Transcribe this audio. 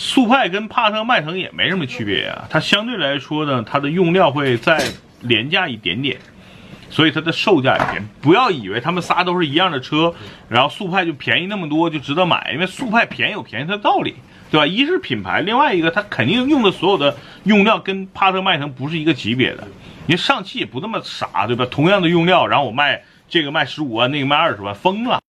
速派跟帕特迈腾也没什么区别啊，它相对来说呢，它的用料会再廉价一点点，所以它的售价也便宜。不要以为他们仨都是一样的车，然后速派就便宜那么多就值得买，因为速派便宜有便宜的道理，对吧？一是品牌，另外一个它肯定用的所有的用料跟帕特迈腾不是一个级别的。你上汽也不那么傻，对吧？同样的用料，然后我卖这个卖十五万，那个卖二十万，疯了。